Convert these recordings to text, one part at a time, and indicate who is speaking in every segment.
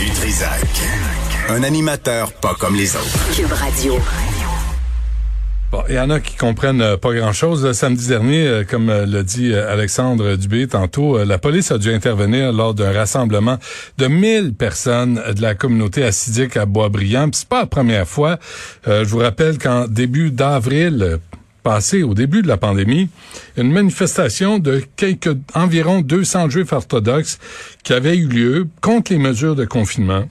Speaker 1: Du Trisac. Un animateur pas comme les autres.
Speaker 2: Cube Radio.
Speaker 3: Bon, il y en a qui comprennent euh, pas grand-chose. Samedi dernier, euh, comme euh, l'a dit Alexandre Dubé tantôt, la police a dû intervenir lors d'un rassemblement de 1000 personnes de la communauté assidique à Boisbriand. C'est pas la première fois. je vous rappelle qu'en début d'avril, passé, au début de la pandémie, une manifestation de quelques, environ 200 juifs orthodoxes qui avait eu lieu contre les mesures de confinement.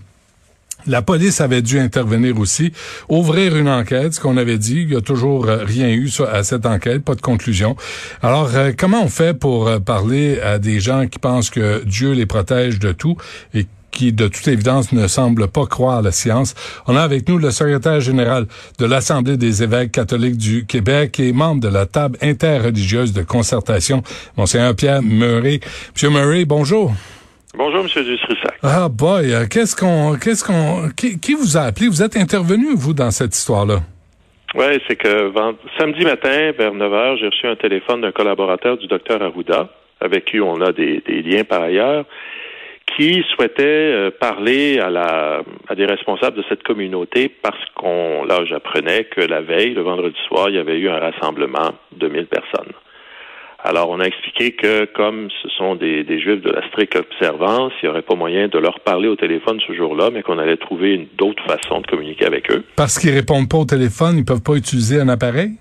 Speaker 3: La police avait dû intervenir aussi, ouvrir une enquête, ce qu'on avait dit. Il y a toujours euh, rien eu à cette enquête, pas de conclusion. Alors, euh, comment on fait pour euh, parler à des gens qui pensent que Dieu les protège de tout et qui, de toute évidence, ne semblent pas croire à la science. On a avec nous le secrétaire général de l'Assemblée des évêques catholiques du Québec et membre de la table interreligieuse de concertation, Monseigneur Pierre Murray. Monsieur Murray, bonjour.
Speaker 4: Bonjour, M. Dustrissac.
Speaker 3: Ah boy, euh, qu'est-ce qu'on, qu'est-ce qu'on, qui, vous a appelé? Vous êtes intervenu vous dans cette histoire-là?
Speaker 4: Oui, c'est que samedi matin vers 9 h, j'ai reçu un téléphone d'un collaborateur du docteur Arruda, avec qui on a des, liens par ailleurs, qui souhaitait euh, parler à des responsables de cette communauté parce qu'on là j'apprenais que la veille, le vendredi soir, il y avait eu un rassemblement de 1000 personnes. Alors, on a expliqué que comme ce sont des, Juifs de la stricte observance, il n'y aurait pas moyen de leur parler au téléphone ce jour-là, mais qu'on allait trouver d'autres façons de communiquer avec eux.
Speaker 3: Parce qu'ils répondent pas au téléphone, ils peuvent pas utiliser un appareil?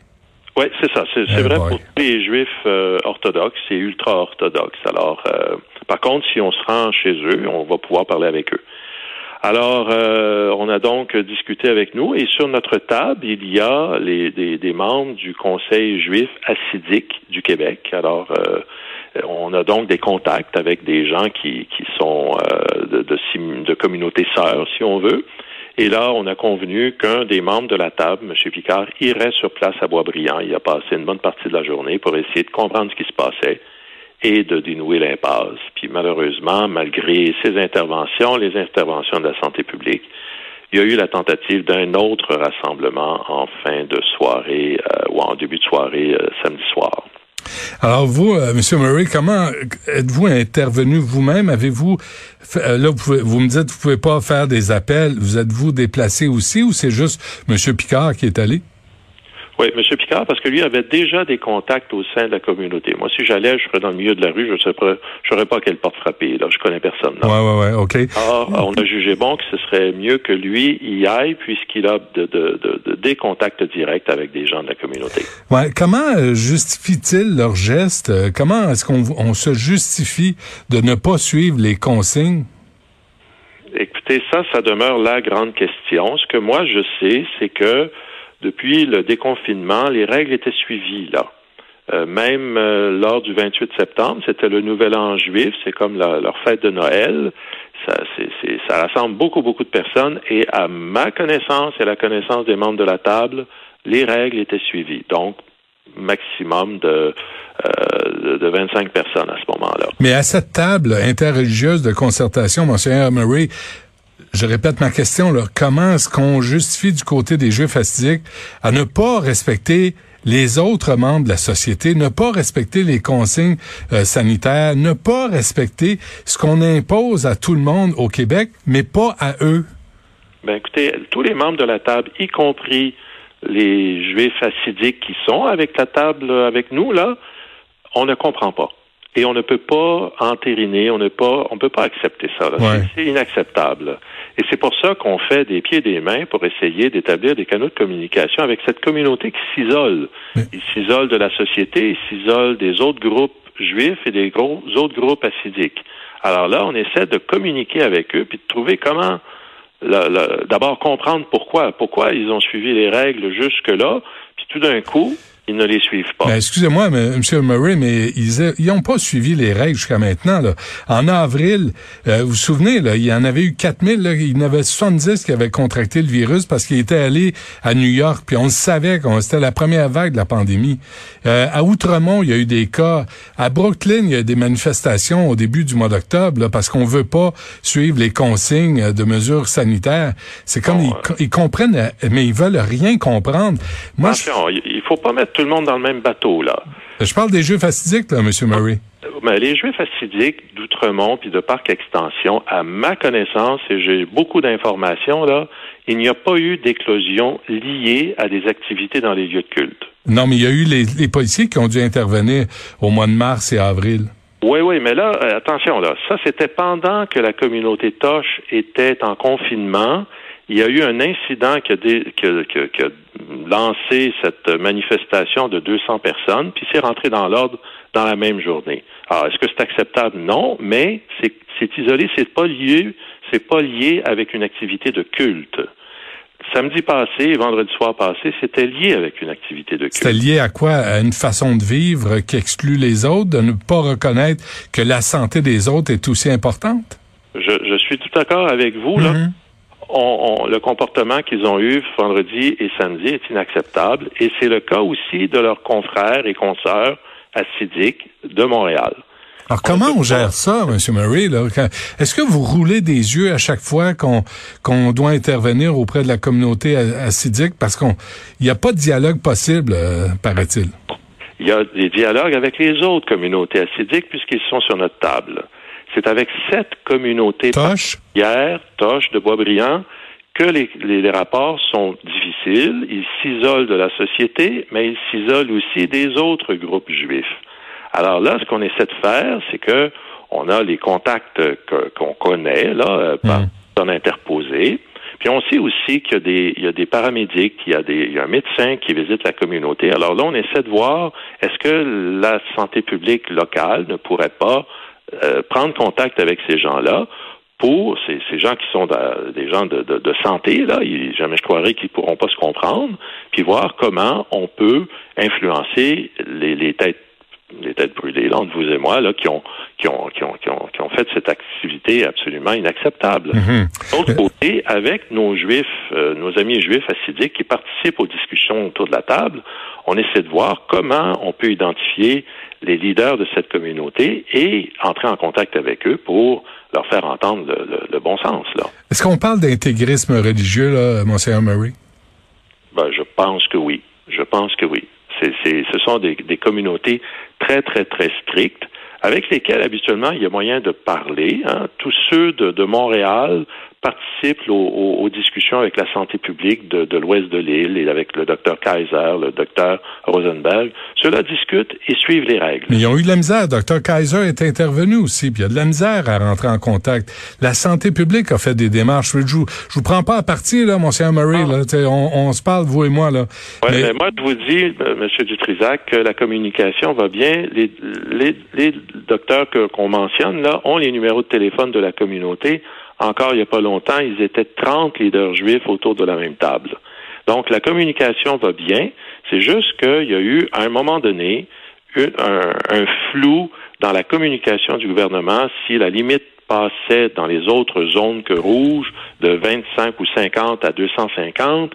Speaker 4: Oui, c'est ça. C'est eh vrai pour tous les Juifs euh, orthodoxes et ultra-orthodoxes. Alors, euh, par contre, si on se rend chez eux, on va pouvoir parler avec eux. Alors, euh, on a donc discuté avec nous et sur notre table, il y a les, des, membres du Conseil juif assidique du Québec. Alors, euh, on a donc des contacts avec des gens qui, qui sont euh, de, de, de communautés sœurs, si on veut. Et là, on a convenu qu'un des membres de la table, M. Picard, irait sur place à Boisbriand. Il a passé une bonne partie de la journée pour essayer de comprendre ce qui se passait et de dénouer l'impasse. Puis malheureusement, malgré ces interventions, les interventions de la santé publique, il y a eu la tentative d'un autre rassemblement en fin de soirée euh, ou en début de soirée euh, samedi soir.
Speaker 3: Alors vous, euh, Monsieur Murray, comment êtes-vous intervenu vous-même? Avez-vous là vous, vous, me dites vous pouvez pas faire des appels, vous êtes-vous déplacé aussi ou c'est juste Monsieur Picard qui est allé?
Speaker 4: Oui, M. Picard, parce que lui avait déjà des contacts au sein de la communauté. Moi, si j'allais, je serais dans le milieu de la rue, je ne saurais pas quelle porte frapper. Là, je connais personne.
Speaker 3: Oui, oui, oui, OK.
Speaker 4: Alors, on a jugé bon que ce serait mieux que lui y aille, puisqu'il a de, de, de, des contacts directs avec des gens de la communauté.
Speaker 3: Ouais. Comment euh, justifie-t-il leur geste? Euh, comment est-ce qu'on on se justifie de ne pas suivre les consignes?
Speaker 4: Écoutez, ça, ça demeure la grande question. Ce que moi, je sais, c'est que depuis le déconfinement, les règles étaient suivies là. Euh, même euh, lors du 28 septembre, c'était le Nouvel An juif, c'est comme leur fête de Noël. Ça, ça rassemble beaucoup, beaucoup de personnes et à ma connaissance et à la connaissance des membres de la table, les règles étaient suivies. Donc, maximum de, euh, de 25 personnes à ce moment-là.
Speaker 3: Mais à cette table interreligieuse de concertation, Monseigneur Murray, je répète ma question, là, comment est-ce qu'on justifie du côté des Juifs assidiques à ne pas respecter les autres membres de la société, ne pas respecter les consignes euh, sanitaires, ne pas respecter ce qu'on impose à tout le monde au Québec, mais pas à eux?
Speaker 4: Ben écoutez, tous les membres de la table, y compris les Juifs assidiques qui sont avec la table avec nous, là, on ne comprend pas. Et on ne peut pas entériner, on ne pas, on peut pas accepter ça. C'est inacceptable. Et c'est pour ça qu'on fait des pieds et des mains pour essayer d'établir des canaux de communication avec cette communauté qui s'isole. Ils s'isole de la société, ils s'isole des autres groupes juifs et des gros, autres groupes assidiques. Alors là, on essaie de communiquer avec eux puis de trouver comment d'abord comprendre pourquoi, pourquoi ils ont suivi les règles jusque-là, puis tout d'un coup, ils ne les suivent pas.
Speaker 3: Ben, excusez-moi, M. Murray, mais ils n'ont pas suivi les règles jusqu'à maintenant. Là. En avril, euh, vous vous souvenez, là, il y en avait eu 4000, là, il y en avait 70 qui avaient contracté le virus parce qu'ils étaient allés à New York, puis on le savait que c'était la première vague de la pandémie. Euh, à Outremont, il y a eu des cas. À Brooklyn, il y a eu des manifestations au début du mois d'octobre parce qu'on veut pas suivre les consignes de mesures sanitaires. C'est comme ils, comprennent, mais ils veulent rien comprendre.
Speaker 4: Moi, il faut pas mettre tout le monde dans le même bateau, là.
Speaker 3: Je parle des Juifs assidiques, là, M. Murray.
Speaker 4: Mais les Juifs assidiques d'Outremont puis de Parc Extension, à ma connaissance, et j'ai beaucoup d'informations, là, il n'y a pas eu d'éclosion liée à des activités dans les lieux de culte.
Speaker 3: Non, mais il y a eu les, policiers qui ont dû intervenir au mois de mars et avril.
Speaker 4: Oui, oui, mais là, euh, attention, là, ça c'était pendant que la communauté Toche était en confinement. Il y a eu un incident qui a, qui a lancé cette manifestation de 200 personnes, puis c'est rentré dans l'ordre dans la même journée. Alors, est-ce que c'est acceptable? Non, mais c'est isolé, c'est pas lié, c'est pas lié avec une activité de culte. Samedi passé, vendredi soir passé, c'était lié avec une activité de culte.
Speaker 3: C'était lié à quoi? À une façon de vivre qui exclut les autres, de ne pas reconnaître que la santé des autres est aussi importante?
Speaker 4: Je, suis tout d'accord avec vous, là. Mm-hmm. On, le comportement qu'ils ont eu vendredi et samedi est inacceptable et c'est le cas aussi de leurs confrères et consoeurs acidiques de Montréal.
Speaker 3: Alors, comment on gère ça, M. Murray? Est-ce que vous roulez des yeux à chaque fois qu'on qu'on doit intervenir auprès de la communauté acidique parce qu'on il n'y a pas de dialogue possible, euh, paraît-il?
Speaker 4: Il y a des dialogues avec les autres communautés acidiques puisqu'ils sont sur notre table. C'est avec sept communautés hier, Toche de Boisbriand, que les, les, rapports sont difficiles. Ils s'isolent de la société, mais ils s'isolent aussi des autres groupes juifs. Alors là, ce qu'on essaie de faire, c'est que on a les contacts qu'on connaît là euh, par mmh. interposé. Puis on sait aussi qu'il y a des, il y a des paramédics, il y a, des, il y a un médecin qui visite la communauté. Alors là, on essaie de voir est-ce que la santé publique locale ne pourrait pas euh, prendre contact avec ces gens-là pour ces, ces, gens qui sont des gens de, de, de, santé, là, jamais je croirais qu'ils pourront pas se comprendre, puis voir comment on peut influencer les, les têtes les têtes brûlées, là, entre vous et moi, là, qui ont, qui ont, qui ont, qui ont, qui ont fait cette activité absolument inacceptable. Mm-hmm. D'autre côté, avec nos juifs, euh, nos amis juifs assidiques qui participent aux discussions autour de la table, on essaie de voir comment on peut identifier les leaders de cette communauté et entrer en contact avec eux pour leur faire entendre le, bon sens. Là.
Speaker 3: Est-ce qu'on parle d'intégrisme religieux, là, Monseigneur Murray?
Speaker 4: Ben, je pense que oui. Je pense que oui. Ce sont des, des, communautés très, très, très strictes avec lesquelles habituellement il y a moyen de parler. Hein. Tous ceux de, de Montréal participent aux, discussions avec la santé publique de, l'ouest de l'île et avec le docteur Kaiser, le docteur Rosenberg. Ceux-là discutent et suivent les règles.
Speaker 3: Mais ils ont eu de la misère. Docteur Kaiser est intervenu aussi, puis il y a de la misère à rentrer en contact. La santé publique a fait des démarches. Je vous, je vous prends pas à partir, là, mon cher Murray. Là, on, on, se parle, vous et moi. Là.
Speaker 4: mais... moi, je vous dis, euh, M. Dutrisac, que la communication va bien. Les, les, les docteurs qu'on mentionne là ont les numéros de téléphone de la communauté. Encore il n'y a pas longtemps, ils étaient 30 leaders juifs autour de la même table. Donc la communication va bien, c'est juste qu'il y a eu à un moment donné un, flou dans la communication du gouvernement. Si la limite passait dans les autres zones que rouge de 25 ou 50 à 250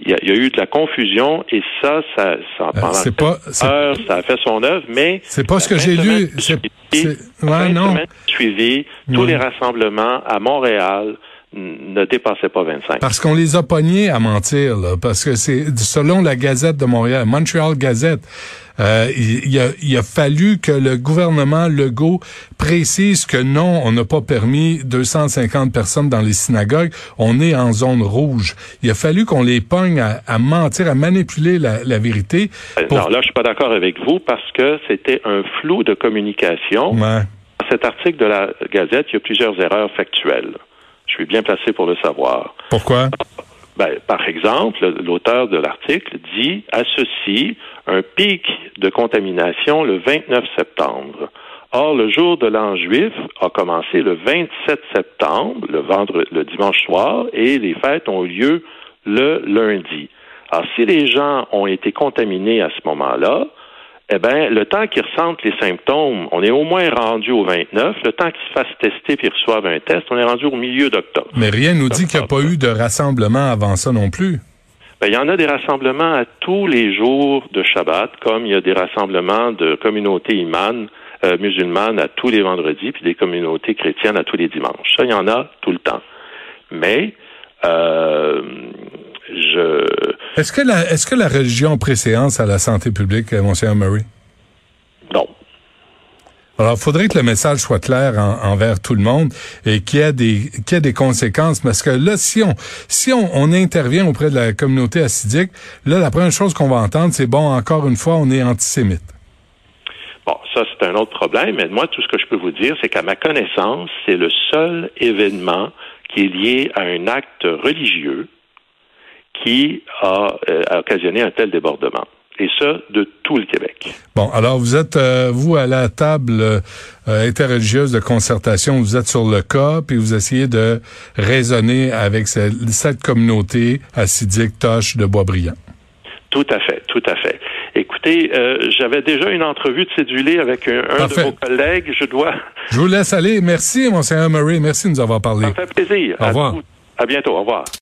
Speaker 4: il y, a, eu de la confusion et ça, ça, ça
Speaker 3: euh, pendant pas,
Speaker 4: heures, ça a fait son œuvre, mais
Speaker 3: c'est pas ce que j'ai lu. C'est
Speaker 4: ouais, non. Suivi, tous les rassemblements à Montréal, ne dépassait pas 25.
Speaker 3: Parce qu'on les a pognés à mentir, là, parce que c'est selon la Gazette de Montréal, Montreal Gazette, euh, il, a, il, a, fallu que le gouvernement Legault précise que non, on n'a pas permis 250 personnes dans les synagogues, on est en zone rouge. Il a fallu qu'on les pogne à, mentir, à manipuler la, la vérité.
Speaker 4: Euh, non, là, je suis pas d'accord avec vous parce que c'était un flou de communication. Ouais. Dans cet article de la Gazette, il y a plusieurs erreurs factuelles. Je suis bien placé pour le savoir.
Speaker 3: Pourquoi?
Speaker 4: Ben, par exemple, l'auteur de l'article dit associe un pic de contamination le 29 septembre. Or, le jour de l'an juif a commencé le 27 septembre, le vendredi, le dimanche soir, et les fêtes ont eu lieu le lundi. Alors, si les gens ont été contaminés à ce moment-là, eh bien, le temps qu'ils ressentent les symptômes, on est au moins rendu au 29. Le temps qu'ils se fassent tester puis reçoivent un test, on est rendu au milieu d'octobre.
Speaker 3: Mais rien nous dit qu'il n'y a pas eu de rassemblement avant ça non plus.
Speaker 4: Ben, il y en a des rassemblements à tous les jours de Shabbat, comme il y a des rassemblements de communautés imanes, euh, musulmanes à tous les vendredis, puis des communautés chrétiennes à tous les dimanches. Ça, il y en a tout le temps. Mais euh, je.
Speaker 3: Est-ce que la est-ce que la religion préséance à la santé publique, Monsieur Murray?
Speaker 4: Non.
Speaker 3: Alors, il faudrait que le message soit clair envers tout le monde et qu'il y ait des qu'il y ait des conséquences parce que là, si on si on, on, intervient auprès de la communauté assidique, là, la première chose qu'on va entendre, c'est bon, encore une fois, on est antisémite.
Speaker 4: Bon, ça, c'est un autre problème. Mais moi, tout ce que je peux vous dire, c'est qu'à ma connaissance, c'est le seul événement qui est lié à un acte religieux qui a, euh, a occasionné un tel débordement et ça de tout le Québec.
Speaker 3: Bon, alors vous êtes, euh, vous, à la table euh, interreligieuse de concertation, vous êtes sur le cas, puis vous essayez de raisonner avec cette, cette communauté acidique Toche de Boisbriand.
Speaker 4: Tout à fait, tout à fait. Écoutez, euh, j'avais déjà une entrevue de cédulé avec un, de vos collègues. Je dois.
Speaker 3: Je vous laisse aller. Merci, Monseigneur Murray. Merci de nous avoir parlé.
Speaker 4: Ça fait plaisir.
Speaker 3: Au revoir.
Speaker 4: à bientôt. Au revoir.